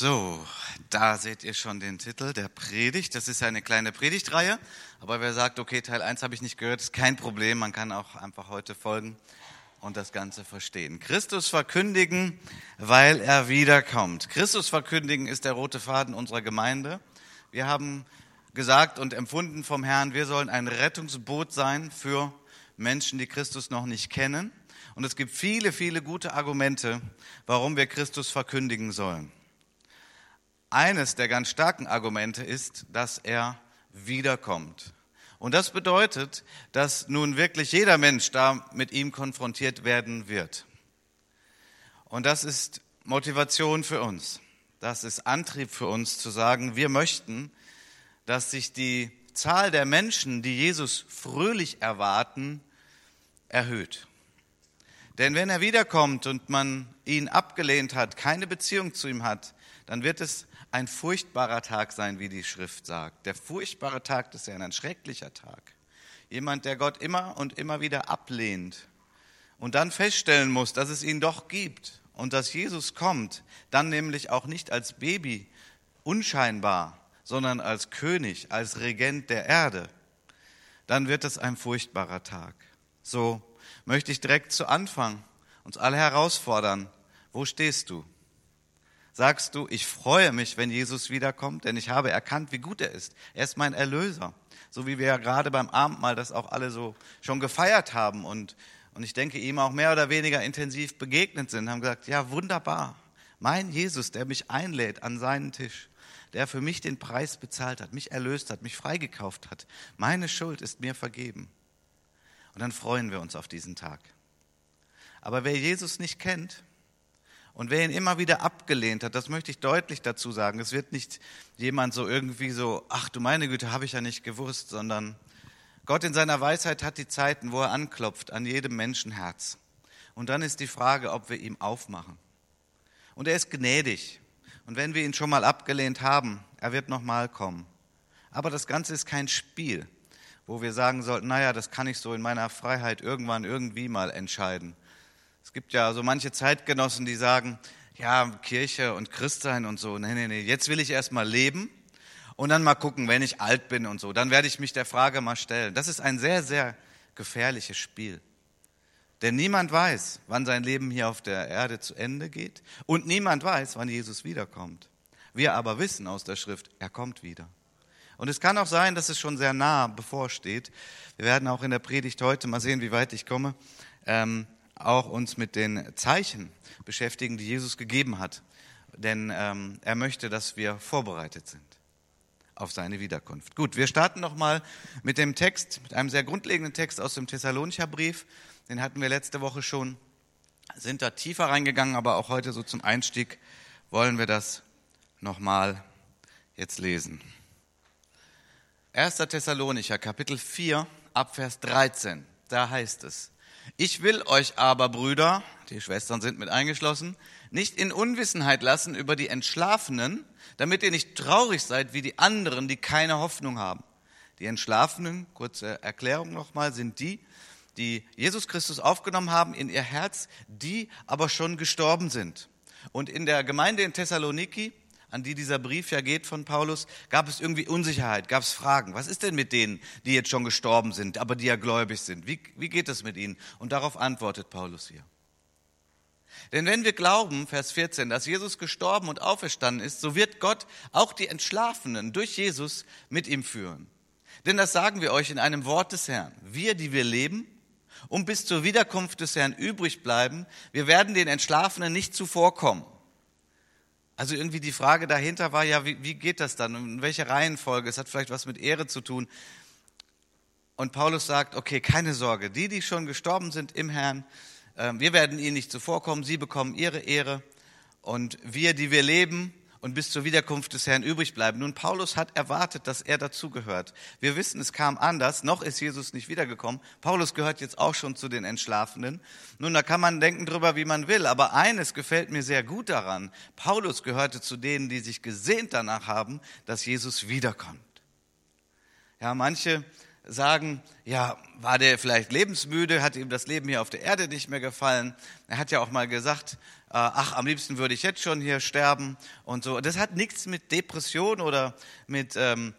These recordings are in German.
So, da seht ihr schon den Titel der Predigt. Das ist ja eine kleine Predigtreihe. Aber wer sagt, okay, Teil 1 habe ich nicht gehört, ist kein Problem. Man kann auch einfach heute folgen und das Ganze verstehen. Christus verkündigen, weil er wiederkommt. Christus verkündigen ist der rote Faden unserer Gemeinde. Wir haben gesagt und empfunden vom Herrn, wir sollen ein Rettungsboot sein für Menschen, die Christus noch nicht kennen. Und es gibt viele, viele gute Argumente, warum wir Christus verkündigen sollen. Eines der ganz starken Argumente ist, dass er wiederkommt. Und das bedeutet, dass nun wirklich jeder Mensch da mit ihm konfrontiert werden wird. Und das ist Motivation für uns. Das ist Antrieb für uns zu sagen, wir möchten, dass sich die Zahl der Menschen, die Jesus fröhlich erwarten, erhöht. Denn wenn er wiederkommt und man ihn abgelehnt hat, keine Beziehung zu ihm hat, dann wird es ein furchtbarer Tag sein, wie die Schrift sagt. Der furchtbare Tag des Herrn, ein schrecklicher Tag. Jemand, der Gott immer und immer wieder ablehnt und dann feststellen muss, dass es ihn doch gibt und dass Jesus kommt, dann nämlich auch nicht als Baby, unscheinbar, sondern als König, als Regent der Erde, dann wird es ein furchtbarer Tag. So möchte ich direkt zu Anfang uns alle herausfordern. Wo stehst du? Sagst du, ich freue mich, wenn Jesus wiederkommt, denn ich habe erkannt, wie gut er ist. Er ist mein Erlöser. So wie wir ja gerade beim Abendmahl das auch alle so schon gefeiert haben und, und ich denke, ihm auch mehr oder weniger intensiv begegnet sind, haben gesagt, ja, wunderbar. Mein Jesus, der mich einlädt an seinen Tisch, der für mich den Preis bezahlt hat, mich erlöst hat, mich freigekauft hat. Meine Schuld ist mir vergeben. Und dann freuen wir uns auf diesen Tag. Aber wer Jesus nicht kennt, und wer ihn immer wieder abgelehnt hat, das möchte ich deutlich dazu sagen. Es wird nicht jemand so irgendwie so, ach du meine Güte, habe ich ja nicht gewusst, sondern Gott in seiner Weisheit hat die Zeiten, wo er anklopft an jedem Menschenherz. Und dann ist die Frage, ob wir ihm aufmachen. Und er ist gnädig. Und wenn wir ihn schon mal abgelehnt haben, er wird nochmal kommen. Aber das Ganze ist kein Spiel, wo wir sagen sollten, naja, das kann ich so in meiner Freiheit irgendwann irgendwie mal entscheiden. Es gibt ja so manche Zeitgenossen, die sagen, ja, Kirche und Christsein und so, nee, nee, nee, jetzt will ich erst mal leben und dann mal gucken, wenn ich alt bin und so, dann werde ich mich der Frage mal stellen. Das ist ein sehr, sehr gefährliches Spiel. Denn niemand weiß, wann sein Leben hier auf der Erde zu Ende geht und niemand weiß, wann Jesus wiederkommt. Wir aber wissen aus der Schrift, er kommt wieder. Und es kann auch sein, dass es schon sehr nah bevorsteht. Wir werden auch in der Predigt heute mal sehen, wie weit ich komme. Ähm, auch uns mit den Zeichen beschäftigen, die Jesus gegeben hat. Denn ähm, er möchte, dass wir vorbereitet sind auf seine Wiederkunft. Gut, wir starten nochmal mit dem Text, mit einem sehr grundlegenden Text aus dem Thessalonicher Brief. Den hatten wir letzte Woche schon, sind da tiefer reingegangen, aber auch heute so zum Einstieg wollen wir das nochmal jetzt lesen. 1. Thessalonicher, Kapitel 4, Abvers 13. Da heißt es, ich will euch aber, Brüder, die Schwestern sind mit eingeschlossen, nicht in Unwissenheit lassen über die Entschlafenen, damit ihr nicht traurig seid wie die anderen, die keine Hoffnung haben. Die Entschlafenen, kurze Erklärung nochmal, sind die, die Jesus Christus aufgenommen haben in ihr Herz, die aber schon gestorben sind. Und in der Gemeinde in Thessaloniki an die dieser Brief ja geht von Paulus, gab es irgendwie Unsicherheit, gab es Fragen. Was ist denn mit denen, die jetzt schon gestorben sind, aber die ja gläubig sind? Wie, wie geht es mit ihnen? Und darauf antwortet Paulus hier. Denn wenn wir glauben, Vers 14, dass Jesus gestorben und auferstanden ist, so wird Gott auch die Entschlafenen durch Jesus mit ihm führen. Denn das sagen wir euch in einem Wort des Herrn. Wir, die wir leben und bis zur Wiederkunft des Herrn übrig bleiben, wir werden den Entschlafenen nicht zuvorkommen. Also irgendwie die Frage dahinter war ja, wie, wie geht das dann? In welcher Reihenfolge? Es hat vielleicht was mit Ehre zu tun. Und Paulus sagt, okay, keine Sorge, die, die schon gestorben sind im Herrn, äh, wir werden ihnen nicht zuvorkommen, sie bekommen ihre Ehre. Und wir, die wir leben, und bis zur Wiederkunft des Herrn übrig bleiben. Nun, Paulus hat erwartet, dass er dazugehört. Wir wissen, es kam anders. Noch ist Jesus nicht wiedergekommen. Paulus gehört jetzt auch schon zu den Entschlafenen. Nun, da kann man denken drüber, wie man will. Aber eines gefällt mir sehr gut daran. Paulus gehörte zu denen, die sich gesehnt danach haben, dass Jesus wiederkommt. Ja, manche sagen, ja, war der vielleicht lebensmüde, hat ihm das Leben hier auf der Erde nicht mehr gefallen. Er hat ja auch mal gesagt, äh, ach, am liebsten würde ich jetzt schon hier sterben und so. Das hat nichts mit Depression oder mit ähm,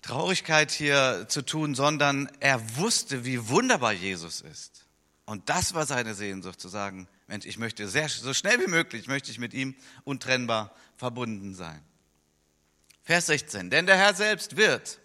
Traurigkeit hier zu tun, sondern er wusste, wie wunderbar Jesus ist. Und das war seine Sehnsucht, zu sagen, Mensch, ich möchte sehr, so schnell wie möglich, möchte ich mit ihm untrennbar verbunden sein. Vers 16, denn der Herr selbst wird,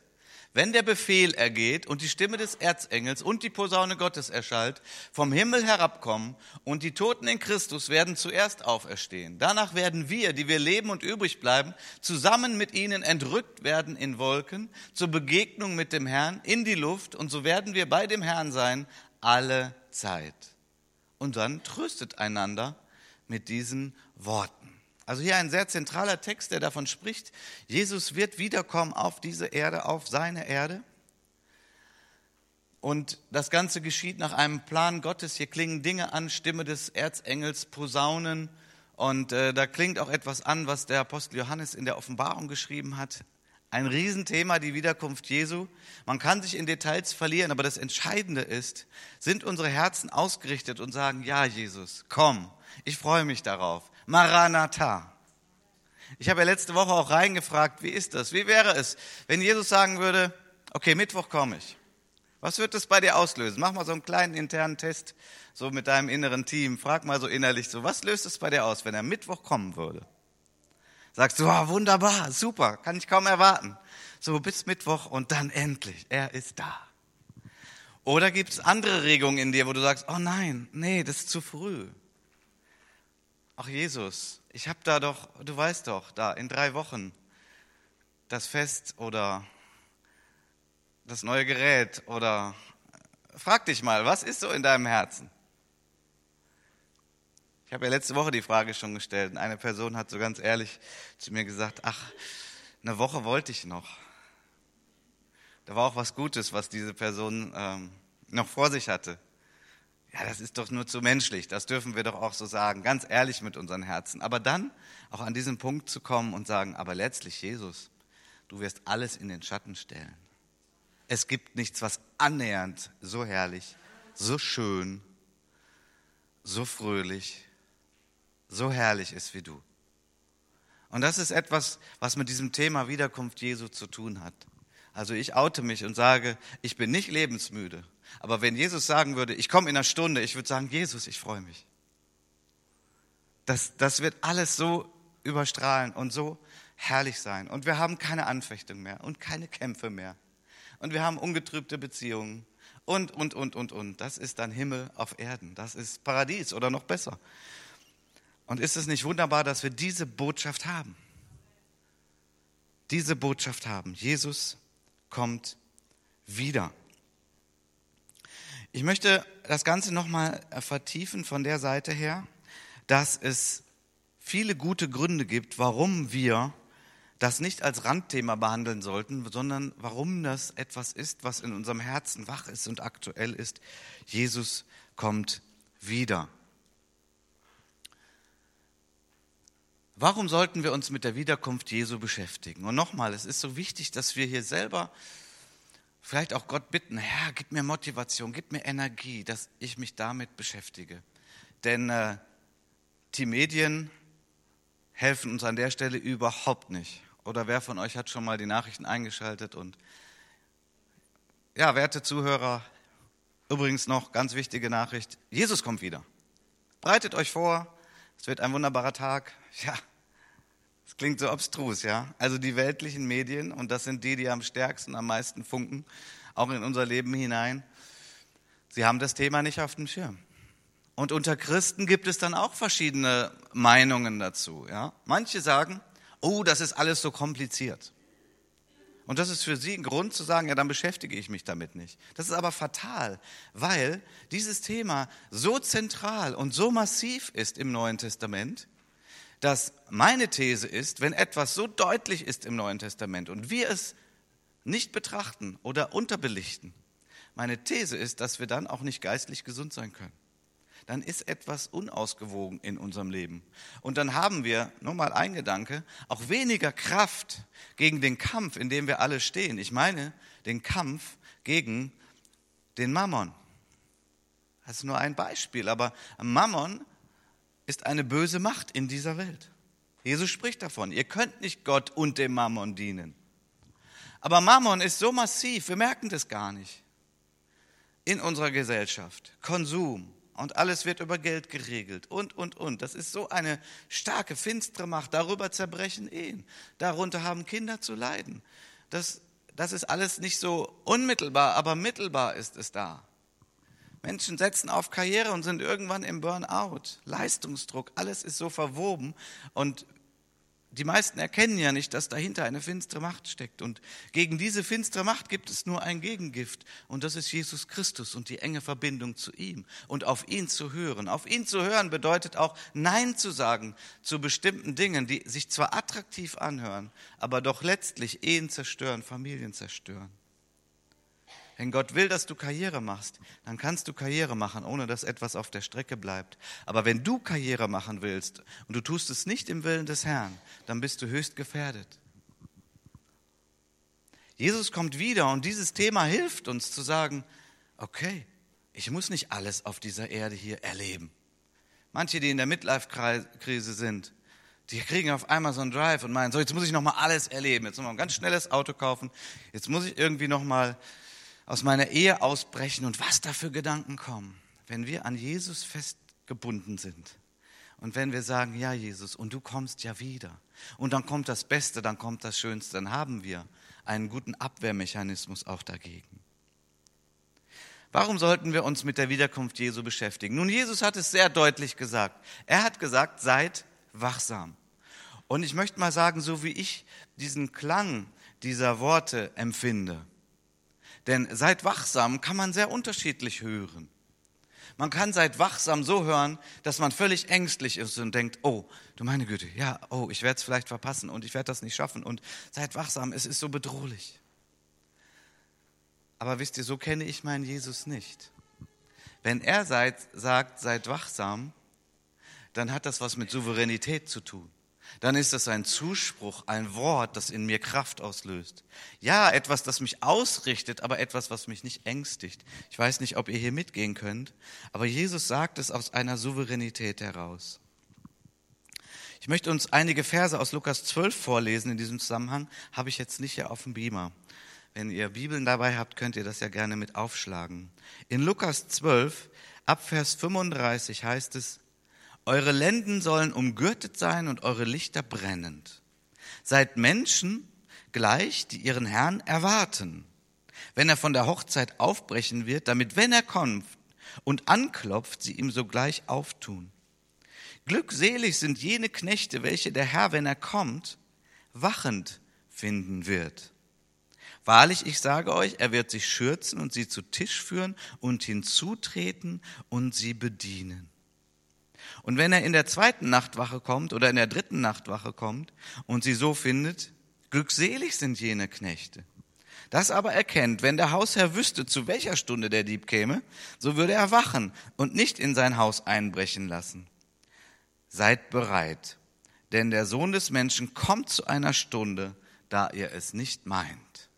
wenn der Befehl ergeht und die Stimme des Erzengels und die Posaune Gottes erschallt, vom Himmel herabkommen und die Toten in Christus werden zuerst auferstehen. Danach werden wir, die wir leben und übrig bleiben, zusammen mit ihnen entrückt werden in Wolken zur Begegnung mit dem Herrn in die Luft und so werden wir bei dem Herrn sein alle Zeit. Und dann tröstet einander mit diesen Worten. Also hier ein sehr zentraler Text, der davon spricht, Jesus wird wiederkommen auf diese Erde, auf seine Erde. Und das Ganze geschieht nach einem Plan Gottes. Hier klingen Dinge an, Stimme des Erzengels, Posaunen. Und äh, da klingt auch etwas an, was der Apostel Johannes in der Offenbarung geschrieben hat. Ein Riesenthema, die Wiederkunft Jesu. Man kann sich in Details verlieren, aber das Entscheidende ist, sind unsere Herzen ausgerichtet und sagen, ja Jesus, komm, ich freue mich darauf. Maranatha. Ich habe ja letzte Woche auch reingefragt, wie ist das? Wie wäre es, wenn Jesus sagen würde, okay, Mittwoch komme ich. Was wird das bei dir auslösen? Mach mal so einen kleinen internen Test, so mit deinem inneren Team. Frag mal so innerlich so, was löst es bei dir aus, wenn er Mittwoch kommen würde? Sagst du, oh, wunderbar, super, kann ich kaum erwarten. So bis Mittwoch und dann endlich, er ist da. Oder gibt es andere Regungen in dir, wo du sagst, oh nein, nee, das ist zu früh ach Jesus, ich habe da doch, du weißt doch, da in drei Wochen das Fest oder das neue Gerät oder frag dich mal, was ist so in deinem Herzen? Ich habe ja letzte Woche die Frage schon gestellt und eine Person hat so ganz ehrlich zu mir gesagt, ach, eine Woche wollte ich noch. Da war auch was Gutes, was diese Person ähm, noch vor sich hatte. Ja, das ist doch nur zu menschlich, das dürfen wir doch auch so sagen, ganz ehrlich mit unseren Herzen. Aber dann auch an diesen Punkt zu kommen und sagen, aber letztlich Jesus, du wirst alles in den Schatten stellen. Es gibt nichts, was annähernd so herrlich, so schön, so fröhlich, so herrlich ist wie du. Und das ist etwas, was mit diesem Thema Wiederkunft Jesu zu tun hat. Also ich oute mich und sage, ich bin nicht lebensmüde. Aber wenn Jesus sagen würde, ich komme in einer Stunde, ich würde sagen, Jesus, ich freue mich. Das, das wird alles so überstrahlen und so herrlich sein. Und wir haben keine Anfechtung mehr und keine Kämpfe mehr. Und wir haben ungetrübte Beziehungen und, und, und, und, und. Das ist dann Himmel auf Erden. Das ist Paradies oder noch besser. Und ist es nicht wunderbar, dass wir diese Botschaft haben? Diese Botschaft haben. Jesus kommt wieder. Ich möchte das Ganze nochmal vertiefen von der Seite her, dass es viele gute Gründe gibt, warum wir das nicht als Randthema behandeln sollten, sondern warum das etwas ist, was in unserem Herzen wach ist und aktuell ist. Jesus kommt wieder. Warum sollten wir uns mit der Wiederkunft Jesu beschäftigen? Und nochmal, es ist so wichtig, dass wir hier selber vielleicht auch Gott bitten, Herr, gib mir Motivation, gib mir Energie, dass ich mich damit beschäftige. Denn äh, die Medien helfen uns an der Stelle überhaupt nicht. Oder wer von euch hat schon mal die Nachrichten eingeschaltet und ja, werte Zuhörer, übrigens noch ganz wichtige Nachricht, Jesus kommt wieder. Breitet euch vor, es wird ein wunderbarer Tag. Ja, das klingt so abstrus, ja? Also die weltlichen Medien, und das sind die, die am stärksten, am meisten funken, auch in unser Leben hinein, sie haben das Thema nicht auf dem Schirm. Und unter Christen gibt es dann auch verschiedene Meinungen dazu, ja? Manche sagen, oh, das ist alles so kompliziert. Und das ist für sie ein Grund zu sagen, ja, dann beschäftige ich mich damit nicht. Das ist aber fatal, weil dieses Thema so zentral und so massiv ist im Neuen Testament, dass meine These ist, wenn etwas so deutlich ist im Neuen Testament und wir es nicht betrachten oder unterbelichten, meine These ist, dass wir dann auch nicht geistlich gesund sein können. Dann ist etwas unausgewogen in unserem Leben. Und dann haben wir, nur mal ein Gedanke, auch weniger Kraft gegen den Kampf, in dem wir alle stehen. Ich meine den Kampf gegen den Mammon. Das ist nur ein Beispiel, aber Mammon ist eine böse Macht in dieser Welt. Jesus spricht davon, ihr könnt nicht Gott und dem Mammon dienen. Aber Mammon ist so massiv, wir merken das gar nicht. In unserer Gesellschaft. Konsum und alles wird über Geld geregelt und, und, und. Das ist so eine starke, finstere Macht. Darüber zerbrechen Ehen. Darunter haben Kinder zu leiden. Das, das ist alles nicht so unmittelbar, aber mittelbar ist es da. Menschen setzen auf Karriere und sind irgendwann im Burnout. Leistungsdruck, alles ist so verwoben und die meisten erkennen ja nicht, dass dahinter eine finstere Macht steckt. Und gegen diese finstere Macht gibt es nur ein Gegengift. Und das ist Jesus Christus und die enge Verbindung zu ihm. Und auf ihn zu hören. Auf ihn zu hören bedeutet auch Nein zu sagen zu bestimmten Dingen, die sich zwar attraktiv anhören, aber doch letztlich Ehen zerstören, Familien zerstören. Wenn Gott will, dass du Karriere machst, dann kannst du Karriere machen, ohne dass etwas auf der Strecke bleibt. Aber wenn du Karriere machen willst und du tust es nicht im Willen des Herrn, dann bist du höchst gefährdet. Jesus kommt wieder und dieses Thema hilft uns zu sagen, okay, ich muss nicht alles auf dieser Erde hier erleben. Manche, die in der Midlife-Krise sind, die kriegen auf einmal so einen Drive und meinen, so jetzt muss ich noch mal alles erleben, jetzt muss ich ein ganz schnelles Auto kaufen, jetzt muss ich irgendwie noch mal aus meiner Ehe ausbrechen und was da für Gedanken kommen, wenn wir an Jesus festgebunden sind. Und wenn wir sagen, ja Jesus, und du kommst ja wieder. Und dann kommt das Beste, dann kommt das Schönste, dann haben wir einen guten Abwehrmechanismus auch dagegen. Warum sollten wir uns mit der Wiederkunft Jesu beschäftigen? Nun, Jesus hat es sehr deutlich gesagt. Er hat gesagt, seid wachsam. Und ich möchte mal sagen, so wie ich diesen Klang dieser Worte empfinde, denn seid wachsam kann man sehr unterschiedlich hören. Man kann seid wachsam so hören, dass man völlig ängstlich ist und denkt, oh, du meine Güte, ja, oh, ich werde es vielleicht verpassen und ich werde das nicht schaffen und seid wachsam, es ist so bedrohlich. Aber wisst ihr, so kenne ich meinen Jesus nicht. Wenn er seid, sagt, seid wachsam, dann hat das was mit Souveränität zu tun dann ist das ein Zuspruch, ein Wort, das in mir Kraft auslöst. Ja, etwas, das mich ausrichtet, aber etwas, was mich nicht ängstigt. Ich weiß nicht, ob ihr hier mitgehen könnt, aber Jesus sagt es aus einer Souveränität heraus. Ich möchte uns einige Verse aus Lukas 12 vorlesen in diesem Zusammenhang, habe ich jetzt nicht hier auf dem Beamer. Wenn ihr Bibeln dabei habt, könnt ihr das ja gerne mit aufschlagen. In Lukas 12, ab Vers 35 heißt es, eure Lenden sollen umgürtet sein und eure Lichter brennend. Seid Menschen gleich, die ihren Herrn erwarten, wenn er von der Hochzeit aufbrechen wird, damit, wenn er kommt und anklopft, sie ihm sogleich auftun. Glückselig sind jene Knechte, welche der Herr, wenn er kommt, wachend finden wird. Wahrlich, ich sage euch, er wird sich schürzen und sie zu Tisch führen und hinzutreten und sie bedienen. Und wenn er in der zweiten Nachtwache kommt oder in der dritten Nachtwache kommt und sie so findet, glückselig sind jene Knechte. Das aber erkennt, wenn der Hausherr wüsste, zu welcher Stunde der Dieb käme, so würde er wachen und nicht in sein Haus einbrechen lassen. Seid bereit, denn der Sohn des Menschen kommt zu einer Stunde, da ihr es nicht meint.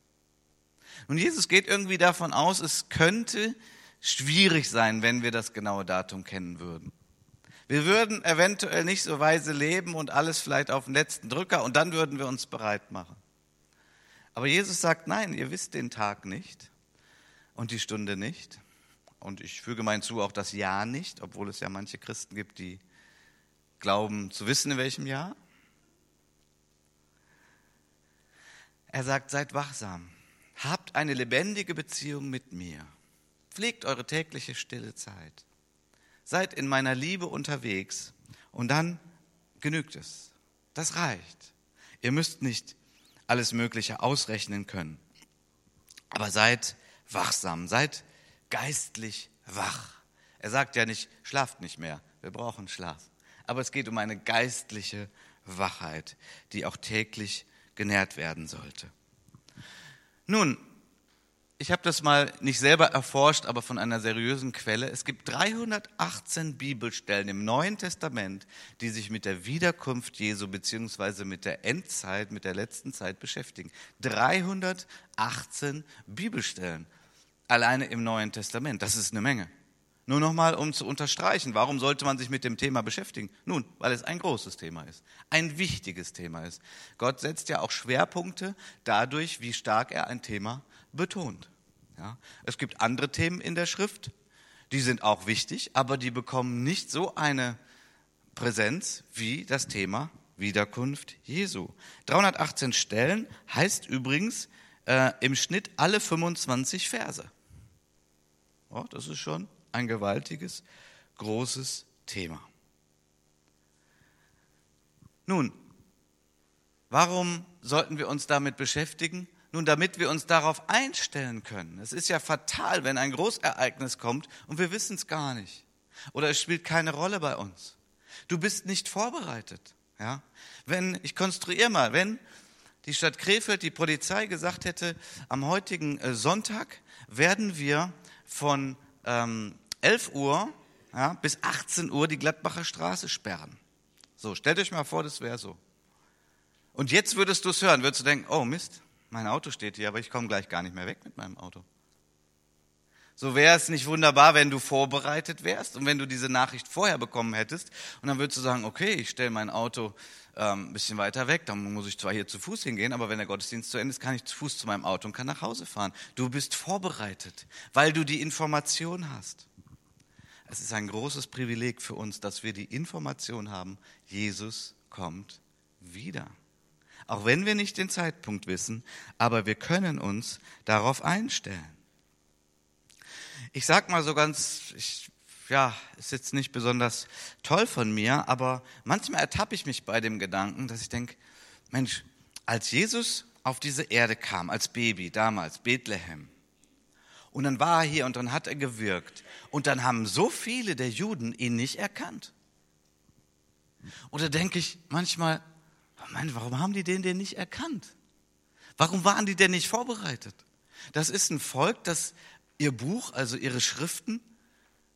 Und Jesus geht irgendwie davon aus, es könnte schwierig sein, wenn wir das genaue Datum kennen würden. Wir würden eventuell nicht so weise leben und alles vielleicht auf den letzten Drücker und dann würden wir uns bereit machen. Aber Jesus sagt, nein, ihr wisst den Tag nicht und die Stunde nicht. Und ich füge mein zu, auch das Jahr nicht, obwohl es ja manche Christen gibt, die glauben zu wissen, in welchem Jahr. Er sagt, seid wachsam, habt eine lebendige Beziehung mit mir, pflegt eure tägliche stille Zeit. Seid in meiner Liebe unterwegs und dann genügt es. Das reicht. Ihr müsst nicht alles Mögliche ausrechnen können. Aber seid wachsam, seid geistlich wach. Er sagt ja nicht, schlaft nicht mehr, wir brauchen Schlaf. Aber es geht um eine geistliche Wachheit, die auch täglich genährt werden sollte. Nun, ich habe das mal nicht selber erforscht, aber von einer seriösen Quelle. Es gibt 318 Bibelstellen im Neuen Testament, die sich mit der Wiederkunft Jesu beziehungsweise mit der Endzeit, mit der letzten Zeit beschäftigen. 318 Bibelstellen. alleine im Neuen Testament. Das ist eine Menge. Nur nochmal, um zu unterstreichen, warum sollte man sich mit dem Thema beschäftigen? Nun, weil es ein großes Thema ist, ein wichtiges Thema ist. Gott setzt ja auch Schwerpunkte dadurch, wie stark er ein Thema betont. Ja, es gibt andere Themen in der Schrift, die sind auch wichtig, aber die bekommen nicht so eine Präsenz wie das Thema Wiederkunft Jesu. 318 Stellen heißt übrigens äh, im Schnitt alle 25 Verse. Oh, das ist schon ein gewaltiges, großes Thema. Nun, warum sollten wir uns damit beschäftigen? Nun, damit wir uns darauf einstellen können. Es ist ja fatal, wenn ein Großereignis kommt und wir wissen es gar nicht. Oder es spielt keine Rolle bei uns. Du bist nicht vorbereitet. Ja? Wenn, ich konstruiere mal, wenn die Stadt Krefeld, die Polizei gesagt hätte, am heutigen äh, Sonntag werden wir von ähm, 11 Uhr ja, bis 18 Uhr die Gladbacher Straße sperren. So, stellt euch mal vor, das wäre so. Und jetzt würdest du es hören, würdest du denken, oh Mist, mein Auto steht hier, aber ich komme gleich gar nicht mehr weg mit meinem Auto. So wäre es nicht wunderbar, wenn du vorbereitet wärst und wenn du diese Nachricht vorher bekommen hättest. Und dann würdest du sagen, okay, ich stelle mein Auto ähm, ein bisschen weiter weg, dann muss ich zwar hier zu Fuß hingehen, aber wenn der Gottesdienst zu Ende ist, kann ich zu Fuß zu meinem Auto und kann nach Hause fahren. Du bist vorbereitet, weil du die Information hast. Es ist ein großes Privileg für uns, dass wir die Information haben, Jesus kommt wieder. Auch wenn wir nicht den Zeitpunkt wissen, aber wir können uns darauf einstellen. Ich sag mal so ganz, ich, ja, ist jetzt nicht besonders toll von mir, aber manchmal ertappe ich mich bei dem Gedanken, dass ich denke, Mensch, als Jesus auf diese Erde kam, als Baby damals, Bethlehem, und dann war er hier und dann hat er gewirkt. Und dann haben so viele der Juden ihn nicht erkannt. Da denke ich manchmal, Mann, warum haben die den denn nicht erkannt? Warum waren die denn nicht vorbereitet? Das ist ein Volk, das ihr Buch, also ihre Schriften,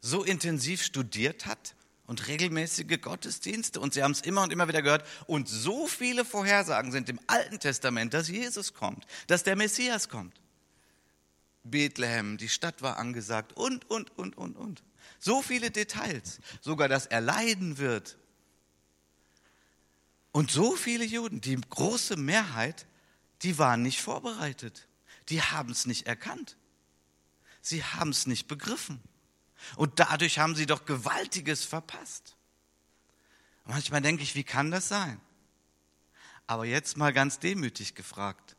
so intensiv studiert hat und regelmäßige Gottesdienste und sie haben es immer und immer wieder gehört und so viele Vorhersagen sind im Alten Testament, dass Jesus kommt, dass der Messias kommt. Bethlehem, die Stadt war angesagt und, und, und, und, und. So viele Details, sogar dass er leiden wird. Und so viele Juden, die große Mehrheit, die waren nicht vorbereitet. Die haben es nicht erkannt. Sie haben es nicht begriffen. Und dadurch haben sie doch Gewaltiges verpasst. manchmal denke ich, wie kann das sein? Aber jetzt mal ganz demütig gefragt.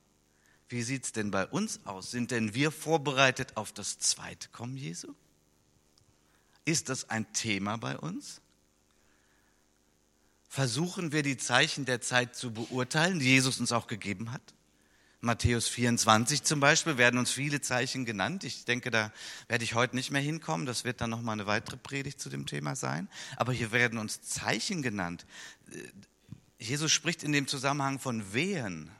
Wie sieht es denn bei uns aus? Sind denn wir vorbereitet auf das zweite Kommen Jesu? Ist das ein Thema bei uns? Versuchen wir die Zeichen der Zeit zu beurteilen, die Jesus uns auch gegeben hat? Matthäus 24 zum Beispiel werden uns viele Zeichen genannt. Ich denke, da werde ich heute nicht mehr hinkommen. Das wird dann nochmal eine weitere Predigt zu dem Thema sein. Aber hier werden uns Zeichen genannt. Jesus spricht in dem Zusammenhang von Wehen.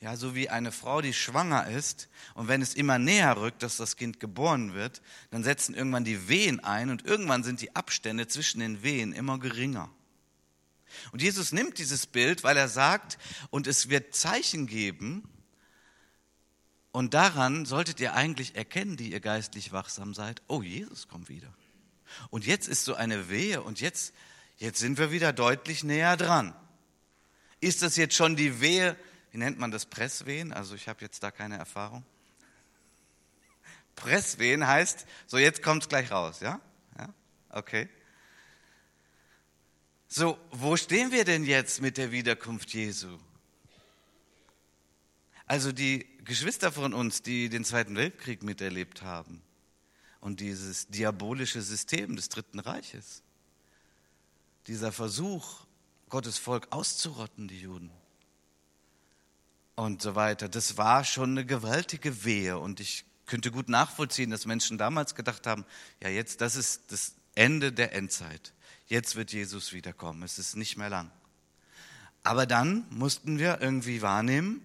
Ja, so wie eine Frau, die schwanger ist und wenn es immer näher rückt, dass das Kind geboren wird, dann setzen irgendwann die Wehen ein und irgendwann sind die Abstände zwischen den Wehen immer geringer. Und Jesus nimmt dieses Bild, weil er sagt, und es wird Zeichen geben, und daran solltet ihr eigentlich erkennen, die ihr geistlich wachsam seid, oh, Jesus kommt wieder. Und jetzt ist so eine Wehe und jetzt, jetzt sind wir wieder deutlich näher dran. Ist das jetzt schon die Wehe wie nennt man das, Presswehen? Also ich habe jetzt da keine Erfahrung. Presswehen heißt, so jetzt kommt es gleich raus, ja? Ja, okay. So, wo stehen wir denn jetzt mit der Wiederkunft Jesu? Also die Geschwister von uns, die den Zweiten Weltkrieg miterlebt haben und dieses diabolische System des Dritten Reiches, dieser Versuch, Gottes Volk auszurotten, die Juden, und so weiter. Das war schon eine gewaltige Wehe und ich könnte gut nachvollziehen, dass Menschen damals gedacht haben, ja jetzt, das ist das Ende der Endzeit. Jetzt wird Jesus wiederkommen. Es ist nicht mehr lang. Aber dann mussten wir irgendwie wahrnehmen,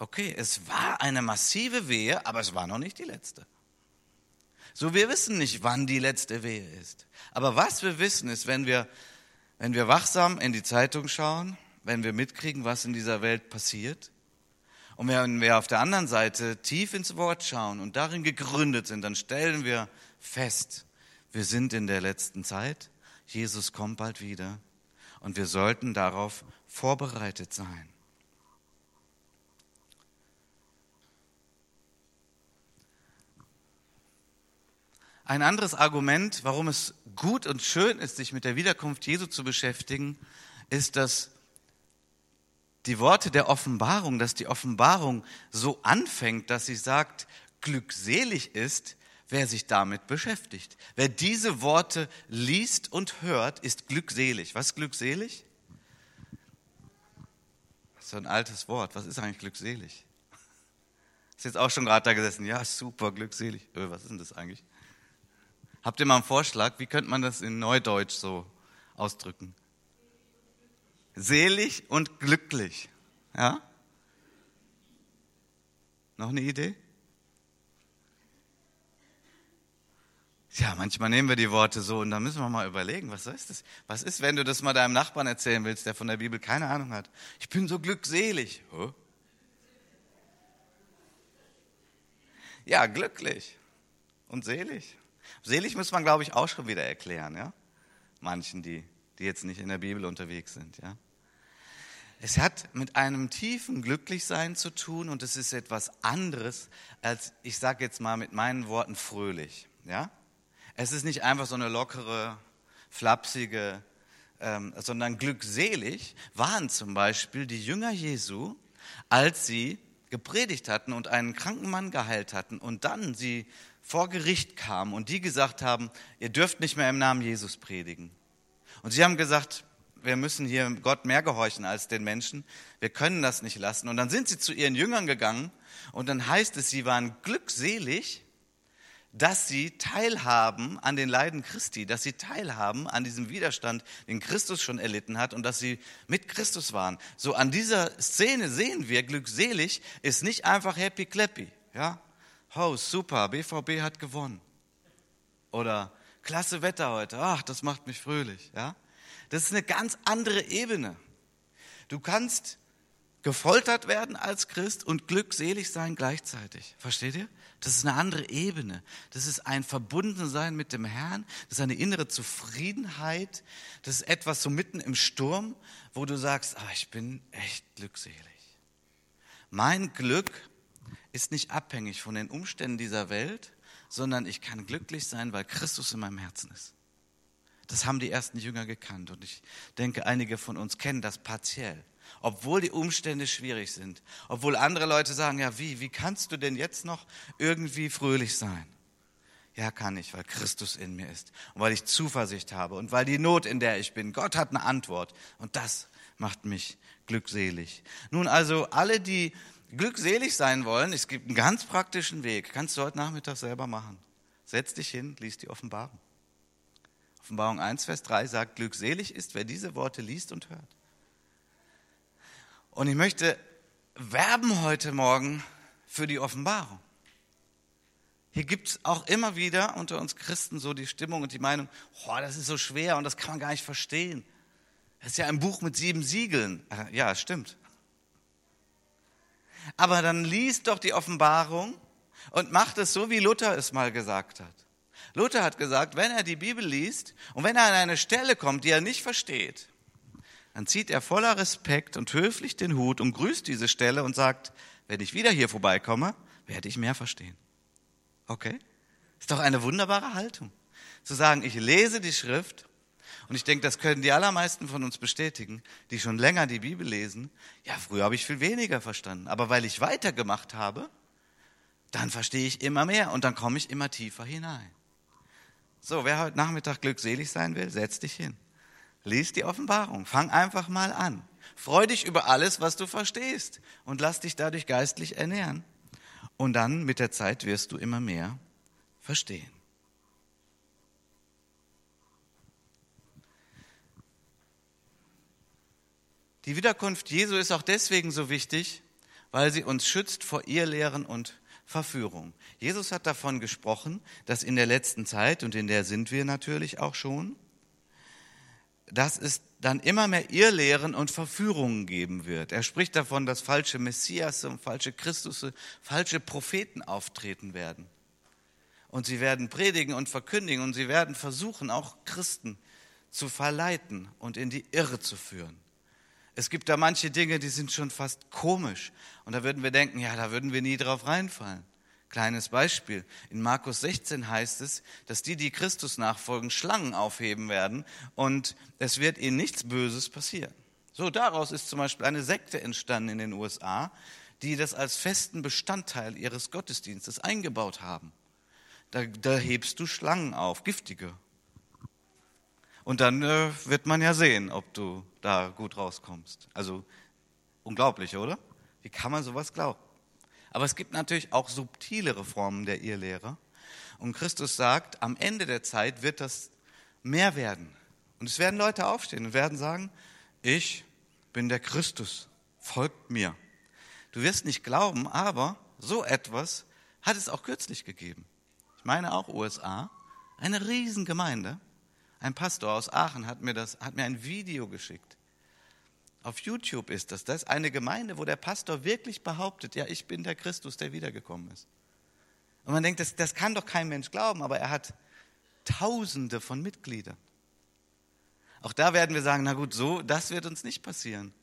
okay, es war eine massive Wehe, aber es war noch nicht die letzte. So, wir wissen nicht, wann die letzte Wehe ist. Aber was wir wissen ist, wenn wir, wenn wir wachsam in die Zeitung schauen, wenn wir mitkriegen, was in dieser Welt passiert, Und wenn wir auf der anderen Seite tief ins Wort schauen und darin gegründet sind, dann stellen wir fest, wir sind in der letzten Zeit, Jesus kommt bald wieder und wir sollten darauf vorbereitet sein. Ein anderes Argument, warum es gut und schön ist, sich mit der Wiederkunft Jesu zu beschäftigen, ist, dass die Worte der Offenbarung, dass die Offenbarung so anfängt, dass sie sagt, glückselig ist, wer sich damit beschäftigt. Wer diese Worte liest und hört, ist glückselig. Was ist glückselig? Das ist so ein altes Wort. Was ist eigentlich glückselig? Ist jetzt auch schon gerade da gesessen. Ja, super, glückselig. Öh, was ist denn das eigentlich? Habt ihr mal einen Vorschlag? Wie könnte man das in Neudeutsch so ausdrücken? Selig und glücklich. Ja? Noch eine Idee? Ja, manchmal nehmen wir die Worte so und dann müssen wir mal überlegen, was ist das? Was ist, wenn du das mal deinem Nachbarn erzählen willst, der von der Bibel keine Ahnung hat? Ich bin so glückselig. Huh? Ja, glücklich und selig. Selig muss man, glaube ich, auch schon wieder erklären, ja? Manchen, die, die jetzt nicht in der Bibel unterwegs sind, ja? Es hat mit einem tiefen Glücklichsein zu tun und es ist etwas anderes als, ich sage jetzt mal mit meinen Worten, fröhlich, ja? Es ist nicht einfach so eine lockere, flapsige, ähm, sondern glückselig waren zum Beispiel die Jünger Jesu, als sie gepredigt hatten und einen kranken Mann geheilt hatten und dann sie vor Gericht kamen und die gesagt haben, ihr dürft nicht mehr im Namen Jesus predigen. Und sie haben gesagt, wir müssen hier Gott mehr gehorchen als den Menschen. Wir können das nicht lassen. Und dann sind sie zu ihren Jüngern gegangen und dann heißt es, sie waren glückselig, dass sie teilhaben an den Leiden Christi, dass sie teilhaben an diesem Widerstand, den Christus schon erlitten hat und dass sie mit Christus waren. So an dieser Szene sehen wir, glückselig ist nicht einfach happy clappy, ja? oh super, BVB hat gewonnen. Oder klasse Wetter heute, ach, das macht mich fröhlich. Ja? Das ist eine ganz andere Ebene. Du kannst gefoltert werden als Christ und glückselig sein gleichzeitig. Versteht ihr? Das ist eine andere Ebene. Das ist ein Verbundensein mit dem Herrn. Das ist eine innere Zufriedenheit. Das ist etwas so mitten im Sturm, wo du sagst, ah, ich bin echt glückselig. Mein Glück ist nicht abhängig von den Umständen dieser Welt, sondern ich kann glücklich sein, weil Christus in meinem Herzen ist. Das haben die ersten Jünger gekannt und ich denke, einige von uns kennen das partiell. Obwohl die Umstände schwierig sind, obwohl andere Leute sagen, ja, wie, wie kannst du denn jetzt noch irgendwie fröhlich sein? Ja, kann ich, weil Christus in mir ist und weil ich Zuversicht habe und weil die Not, in der ich bin, Gott hat eine Antwort und das macht mich glückselig. Nun also, alle, die glückselig sein wollen, es gibt einen ganz praktischen Weg. Kannst du heute Nachmittag selber machen. Setz dich hin, lies die Offenbarung. Offenbarung 1, Vers 3 sagt, glückselig ist, wer diese Worte liest und hört. Und ich möchte werben heute Morgen für die Offenbarung. Hier gibt es auch immer wieder unter uns Christen so die Stimmung und die Meinung, oh, das ist so schwer und das kann man gar nicht verstehen. Das ist ja ein Buch mit sieben Siegeln. Ja, stimmt. Aber dann liest doch die Offenbarung und macht es so, wie Luther es mal gesagt hat. Luther hat gesagt, wenn er die Bibel liest und wenn er an eine Stelle kommt, die er nicht versteht, dann zieht er voller Respekt und höflich den Hut und grüßt diese Stelle und sagt, wenn ich wieder hier vorbeikomme, werde ich mehr verstehen. Okay? Ist doch eine wunderbare Haltung. Zu sagen, ich lese die Schrift und ich denke, das können die allermeisten von uns bestätigen, die schon länger die Bibel lesen. Ja, früher habe ich viel weniger verstanden. Aber weil ich weitergemacht habe, dann verstehe ich immer mehr und dann komme ich immer tiefer hinein. So, wer heute Nachmittag glückselig sein will, setz dich hin. Lies die Offenbarung. Fang einfach mal an. Freu dich über alles, was du verstehst und lass dich dadurch geistlich ernähren. Und dann mit der Zeit wirst du immer mehr verstehen. Die Wiederkunft Jesu ist auch deswegen so wichtig, weil sie uns schützt vor Irrlehren und Verführung. Jesus hat davon gesprochen, dass in der letzten Zeit, und in der sind wir natürlich auch schon, dass es dann immer mehr Irrlehren und Verführungen geben wird. Er spricht davon, dass falsche Messias und falsche Christus, falsche Propheten auftreten werden. Und sie werden predigen und verkündigen und sie werden versuchen, auch Christen zu verleiten und in die Irre zu führen. Es gibt da manche Dinge, die sind schon fast komisch. Und da würden wir denken, ja, da würden wir nie drauf reinfallen. Kleines Beispiel. In Markus 16 heißt es, dass die, die Christus nachfolgen, Schlangen aufheben werden und es wird ihnen nichts Böses passieren. So, daraus ist zum Beispiel eine Sekte entstanden in den USA, die das als festen Bestandteil ihres Gottesdienstes eingebaut haben. Da, da hebst du Schlangen auf, giftige. Und dann äh, wird man ja sehen, ob du da gut rauskommst. Also unglaublich, oder? Wie kann man sowas glauben? Aber es gibt natürlich auch subtilere Formen der Irrlehre. Und Christus sagt, am Ende der Zeit wird das mehr werden. Und es werden Leute aufstehen und werden sagen, ich bin der Christus, folgt mir. Du wirst nicht glauben, aber so etwas hat es auch kürzlich gegeben. Ich meine auch USA, eine Riesengemeinde. Ein Pastor aus Aachen hat mir, das, hat mir ein Video geschickt auf YouTube ist das. Das eine Gemeinde, wo der Pastor wirklich behauptet, ja, ich bin der Christus, der wiedergekommen ist. Und man denkt, das, das kann doch kein Mensch glauben, aber er hat Tausende von Mitgliedern. Auch da werden wir sagen, na gut, so, das wird uns nicht passieren.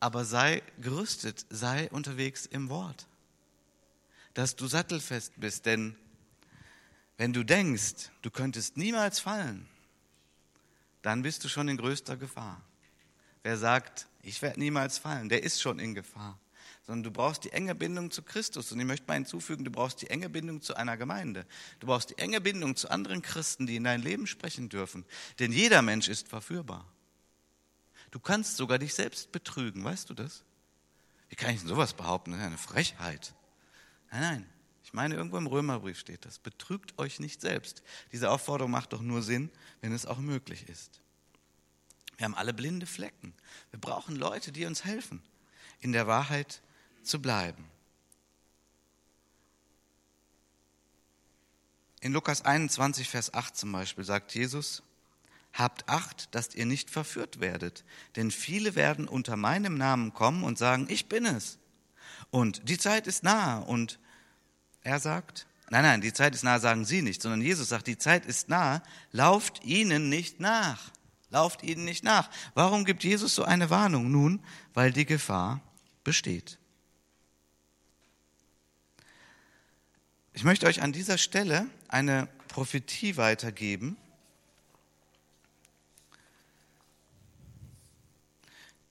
Aber sei gerüstet, sei unterwegs im Wort, dass du sattelfest bist, denn wenn du denkst, du könntest niemals fallen, dann bist du schon in größter Gefahr. Wer sagt, ich werde niemals fallen, der ist schon in Gefahr. Sondern du brauchst die enge Bindung zu Christus. Und ich möchte mal hinzufügen, du brauchst die enge Bindung zu einer Gemeinde. Du brauchst die enge Bindung zu anderen Christen, die in dein Leben sprechen dürfen. Denn jeder Mensch ist verführbar. Du kannst sogar dich selbst betrügen, weißt du das? Wie kann ich denn sowas behaupten? Das ist eine Frechheit. Nein, nein. Ich meine, irgendwo im Römerbrief steht das. Betrügt euch nicht selbst. Diese Aufforderung macht doch nur Sinn, wenn es auch möglich ist. Wir haben alle blinde Flecken. Wir brauchen Leute, die uns helfen, in der Wahrheit zu bleiben. In Lukas 21, Vers 8 zum Beispiel sagt Jesus, Habt Acht, dass ihr nicht verführt werdet, denn viele werden unter meinem Namen kommen und sagen, ich bin es. Und die Zeit ist nahe. Und er sagt, nein, nein, die Zeit ist nahe, sagen sie nicht, sondern Jesus sagt, die Zeit ist nahe, lauft ihnen nicht nach lauft ihnen nicht nach. Warum gibt Jesus so eine Warnung? Nun, weil die Gefahr besteht. Ich möchte euch an dieser Stelle eine Prophetie weitergeben,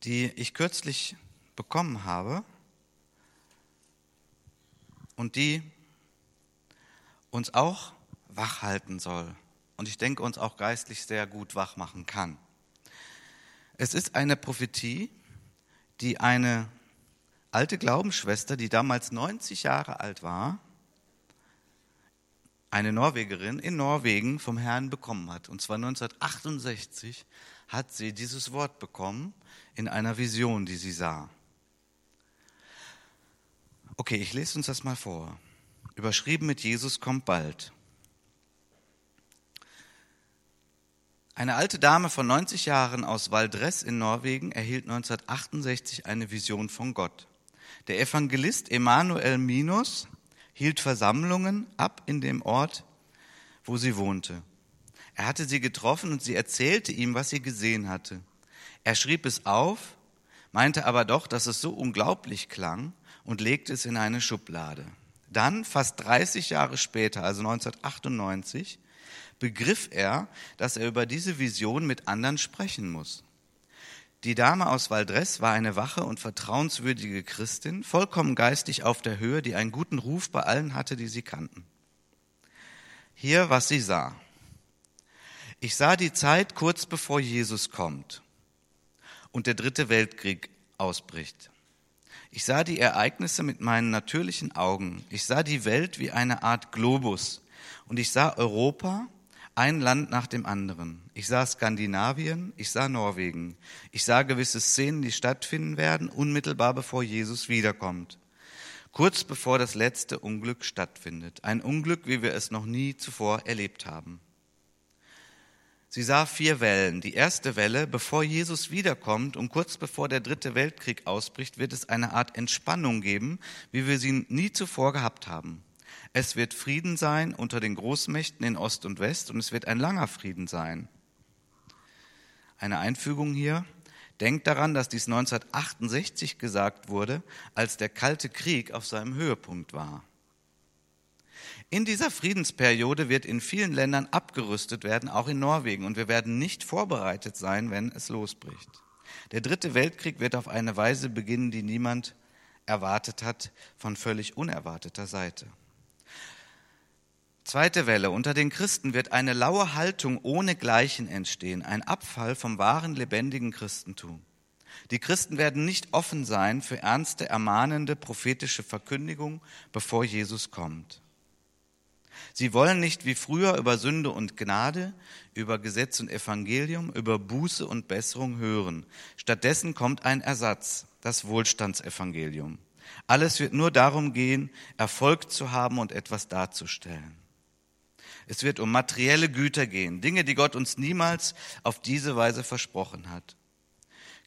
die ich kürzlich bekommen habe und die uns auch wach halten soll und ich denke uns auch geistlich sehr gut wach machen kann. Es ist eine Prophetie, die eine alte Glaubensschwester, die damals 90 Jahre alt war, eine Norwegerin in Norwegen vom Herrn bekommen hat. Und zwar 1968 hat sie dieses Wort bekommen in einer Vision, die sie sah. Okay, ich lese uns das mal vor. Überschrieben mit Jesus kommt bald. Eine alte Dame von 90 Jahren aus Valdres in Norwegen erhielt 1968 eine Vision von Gott. Der Evangelist Emanuel Minos hielt Versammlungen ab in dem Ort, wo sie wohnte. Er hatte sie getroffen und sie erzählte ihm, was sie gesehen hatte. Er schrieb es auf, meinte aber doch, dass es so unglaublich klang und legte es in eine Schublade. Dann, fast 30 Jahre später, also 1998, begriff er, dass er über diese Vision mit anderen sprechen muss. Die Dame aus Valdres war eine wache und vertrauenswürdige Christin, vollkommen geistig auf der Höhe, die einen guten Ruf bei allen hatte, die sie kannten. Hier, was sie sah. Ich sah die Zeit kurz bevor Jesus kommt und der dritte Weltkrieg ausbricht. Ich sah die Ereignisse mit meinen natürlichen Augen. Ich sah die Welt wie eine Art Globus. Und ich sah Europa ein Land nach dem anderen. Ich sah Skandinavien, ich sah Norwegen. Ich sah gewisse Szenen, die stattfinden werden, unmittelbar bevor Jesus wiederkommt. Kurz bevor das letzte Unglück stattfindet. Ein Unglück, wie wir es noch nie zuvor erlebt haben. Sie sah vier Wellen. Die erste Welle, bevor Jesus wiederkommt und kurz bevor der dritte Weltkrieg ausbricht, wird es eine Art Entspannung geben, wie wir sie nie zuvor gehabt haben. Es wird Frieden sein unter den Großmächten in Ost und West und es wird ein langer Frieden sein. Eine Einfügung hier. Denkt daran, dass dies 1968 gesagt wurde, als der Kalte Krieg auf seinem Höhepunkt war. In dieser Friedensperiode wird in vielen Ländern abgerüstet werden, auch in Norwegen, und wir werden nicht vorbereitet sein, wenn es losbricht. Der dritte Weltkrieg wird auf eine Weise beginnen, die niemand erwartet hat, von völlig unerwarteter Seite. Zweite Welle. Unter den Christen wird eine laue Haltung ohne Gleichen entstehen, ein Abfall vom wahren, lebendigen Christentum. Die Christen werden nicht offen sein für ernste, ermahnende, prophetische Verkündigung, bevor Jesus kommt. Sie wollen nicht wie früher über Sünde und Gnade, über Gesetz und Evangelium, über Buße und Besserung hören. Stattdessen kommt ein Ersatz, das Wohlstandsevangelium. Alles wird nur darum gehen, Erfolg zu haben und etwas darzustellen. Es wird um materielle Güter gehen, Dinge, die Gott uns niemals auf diese Weise versprochen hat.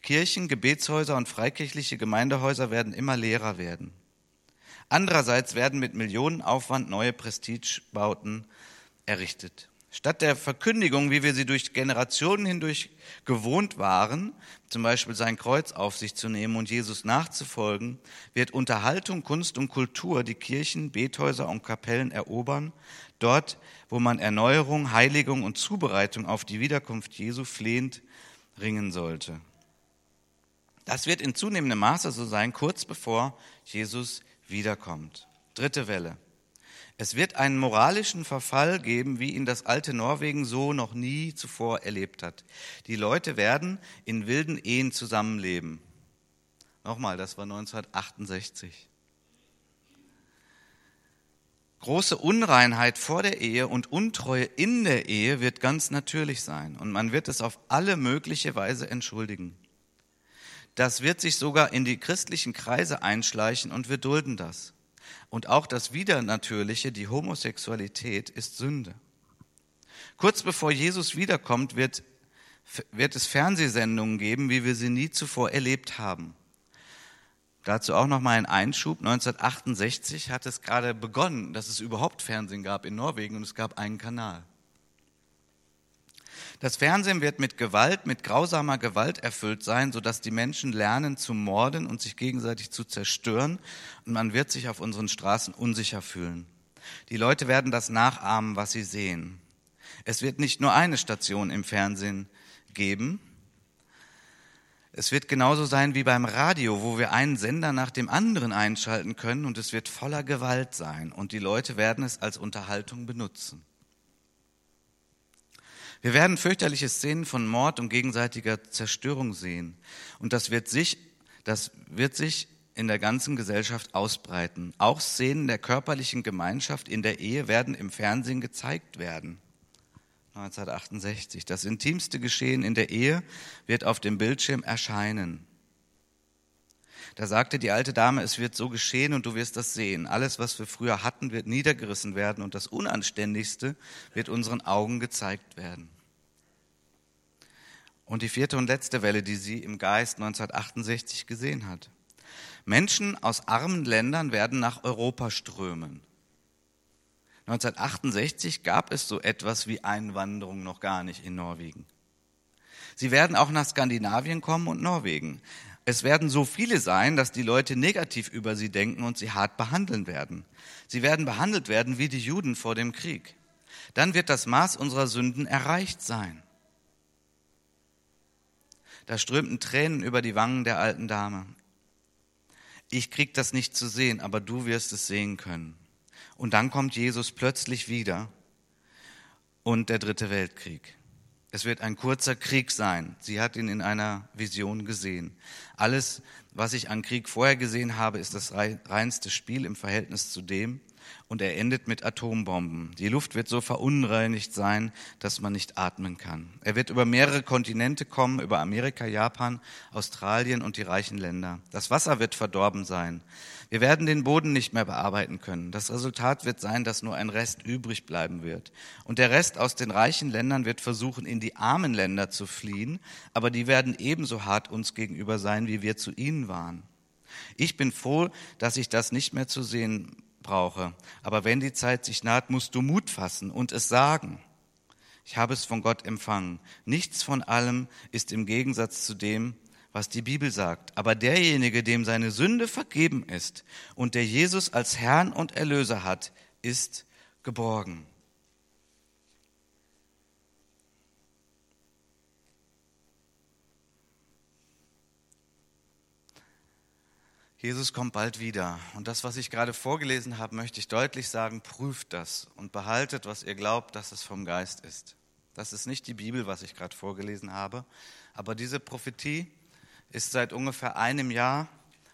Kirchen, Gebetshäuser und freikirchliche Gemeindehäuser werden immer leerer werden. Andererseits werden mit Millionenaufwand neue Prestigebauten errichtet. Statt der Verkündigung, wie wir sie durch Generationen hindurch gewohnt waren, zum Beispiel sein Kreuz auf sich zu nehmen und Jesus nachzufolgen, wird Unterhaltung, Kunst und Kultur die Kirchen, Bethäuser und Kapellen erobern, dort, wo man Erneuerung, Heiligung und Zubereitung auf die Wiederkunft Jesu flehend ringen sollte. Das wird in zunehmendem Maße so sein, kurz bevor Jesus wiederkommt. Dritte Welle. Es wird einen moralischen Verfall geben, wie ihn das alte Norwegen so noch nie zuvor erlebt hat. Die Leute werden in wilden Ehen zusammenleben. Nochmal, das war 1968. Große Unreinheit vor der Ehe und Untreue in der Ehe wird ganz natürlich sein und man wird es auf alle mögliche Weise entschuldigen. Das wird sich sogar in die christlichen Kreise einschleichen und wir dulden das. Und auch das Widernatürliche, die Homosexualität, ist Sünde. Kurz bevor Jesus wiederkommt, wird, wird es Fernsehsendungen geben, wie wir sie nie zuvor erlebt haben. Dazu auch noch mal ein Einschub. 1968 hat es gerade begonnen, dass es überhaupt Fernsehen gab in Norwegen und es gab einen Kanal. Das Fernsehen wird mit Gewalt, mit grausamer Gewalt erfüllt sein, sodass die Menschen lernen zu morden und sich gegenseitig zu zerstören und man wird sich auf unseren Straßen unsicher fühlen. Die Leute werden das nachahmen, was sie sehen. Es wird nicht nur eine Station im Fernsehen geben. Es wird genauso sein wie beim Radio, wo wir einen Sender nach dem anderen einschalten können und es wird voller Gewalt sein und die Leute werden es als Unterhaltung benutzen. Wir werden fürchterliche Szenen von Mord und gegenseitiger Zerstörung sehen. Und das wird sich, das wird sich in der ganzen Gesellschaft ausbreiten. Auch Szenen der körperlichen Gemeinschaft in der Ehe werden im Fernsehen gezeigt werden. 1968. Das intimste Geschehen in der Ehe wird auf dem Bildschirm erscheinen. Da sagte die alte Dame, es wird so geschehen und du wirst das sehen. Alles, was wir früher hatten, wird niedergerissen werden und das Unanständigste wird unseren Augen gezeigt werden. Und die vierte und letzte Welle, die sie im Geist 1968 gesehen hat. Menschen aus armen Ländern werden nach Europa strömen. 1968 gab es so etwas wie Einwanderung noch gar nicht in Norwegen. Sie werden auch nach Skandinavien kommen und Norwegen. Es werden so viele sein, dass die Leute negativ über sie denken und sie hart behandeln werden. Sie werden behandelt werden wie die Juden vor dem Krieg. Dann wird das Maß unserer Sünden erreicht sein. Da strömten Tränen über die Wangen der alten Dame. Ich krieg das nicht zu sehen, aber du wirst es sehen können. Und dann kommt Jesus plötzlich wieder und der dritte Weltkrieg. Es wird ein kurzer Krieg sein. Sie hat ihn in einer Vision gesehen. Alles, was ich an Krieg vorher gesehen habe, ist das reinste Spiel im Verhältnis zu dem. Und er endet mit Atombomben. Die Luft wird so verunreinigt sein, dass man nicht atmen kann. Er wird über mehrere Kontinente kommen, über Amerika, Japan, Australien und die reichen Länder. Das Wasser wird verdorben sein. Wir werden den Boden nicht mehr bearbeiten können. Das Resultat wird sein, dass nur ein Rest übrig bleiben wird. Und der Rest aus den reichen Ländern wird versuchen, in die armen Länder zu fliehen, aber die werden ebenso hart uns gegenüber sein, wie wir zu ihnen waren. Ich bin froh, dass ich das nicht mehr zu sehen brauche. Aber wenn die Zeit sich naht, musst du Mut fassen und es sagen. Ich habe es von Gott empfangen. Nichts von allem ist im Gegensatz zu dem, was die Bibel sagt. Aber derjenige, dem seine Sünde vergeben ist und der Jesus als Herrn und Erlöser hat, ist geborgen. Jesus kommt bald wieder. Und das, was ich gerade vorgelesen habe, möchte ich deutlich sagen, prüft das und behaltet, was ihr glaubt, dass es vom Geist ist. Das ist nicht die Bibel, was ich gerade vorgelesen habe, aber diese Prophetie ist seit ungefähr einem Jahr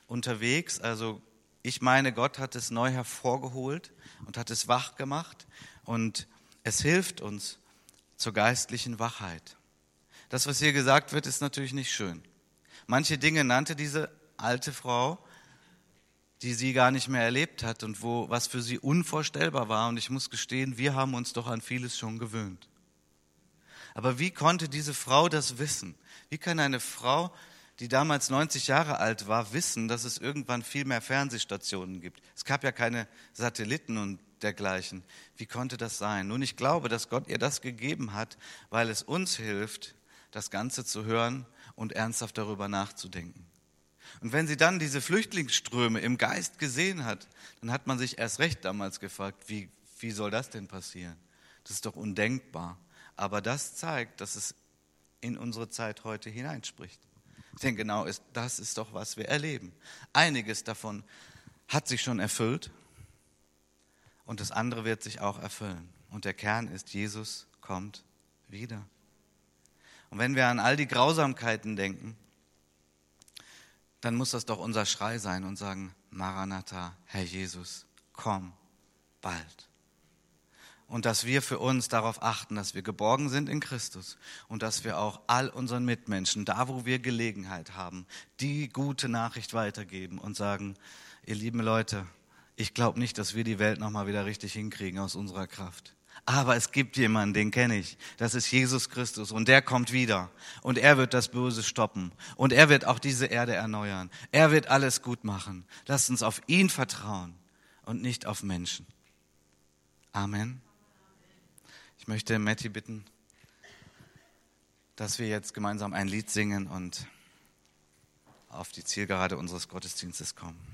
unterwegs. Also ich meine, Gott hat es neu hervorgeholt und hat es wach gemacht und es hilft uns zur geistlichen Wachheit. Das, was hier gesagt wird, ist natürlich nicht schön. Manche Dinge nannte diese alte Frau die sie gar nicht mehr erlebt hat und wo was für sie unvorstellbar war. Und ich muss gestehen, wir haben uns doch an vieles schon gewöhnt. Aber wie konnte diese Frau das wissen? Wie kann eine Frau, die damals 90 Jahre alt war, wissen, dass es irgendwann viel mehr Fernsehstationen gibt? Es gab ja keine Satelliten und dergleichen. Wie konnte das sein? Nun, ich glaube, dass Gott ihr das gegeben hat, weil es uns hilft, das Ganze zu hören und ernsthaft darüber nachzudenken. Und wenn sie dann diese Flüchtlingsströme im Geist gesehen hat, dann hat man sich erst recht damals gefragt, wie, wie soll das denn passieren? Das ist doch undenkbar. Aber das zeigt, dass es in unsere Zeit heute hineinspricht. Denn genau ist, das ist doch, was wir erleben. Einiges davon hat sich schon erfüllt und das andere wird sich auch erfüllen. Und der Kern ist, Jesus kommt wieder. Und wenn wir an all die Grausamkeiten denken, dann muss das doch unser Schrei sein und sagen, Maranatha, Herr Jesus, komm bald. Und dass wir für uns darauf achten, dass wir geborgen sind in Christus und dass wir auch all unseren Mitmenschen, da wo wir Gelegenheit haben, die gute Nachricht weitergeben und sagen, ihr lieben Leute, ich glaube nicht, dass wir die Welt nochmal wieder richtig hinkriegen aus unserer Kraft. Aber es gibt jemanden, den kenne ich. Das ist Jesus Christus und der kommt wieder und er wird das Böse stoppen und er wird auch diese Erde erneuern. Er wird alles gut machen. Lasst uns auf ihn vertrauen und nicht auf Menschen. Amen. Ich möchte Matti bitten, dass wir jetzt gemeinsam ein Lied singen und auf die Zielgerade unseres Gottesdienstes kommen.